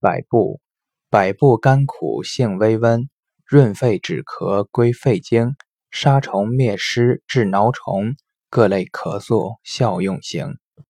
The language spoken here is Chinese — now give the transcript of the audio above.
百部百部甘苦性微温，润肺止咳归肺经，杀虫灭虱治挠虫，各类咳嗽效用型。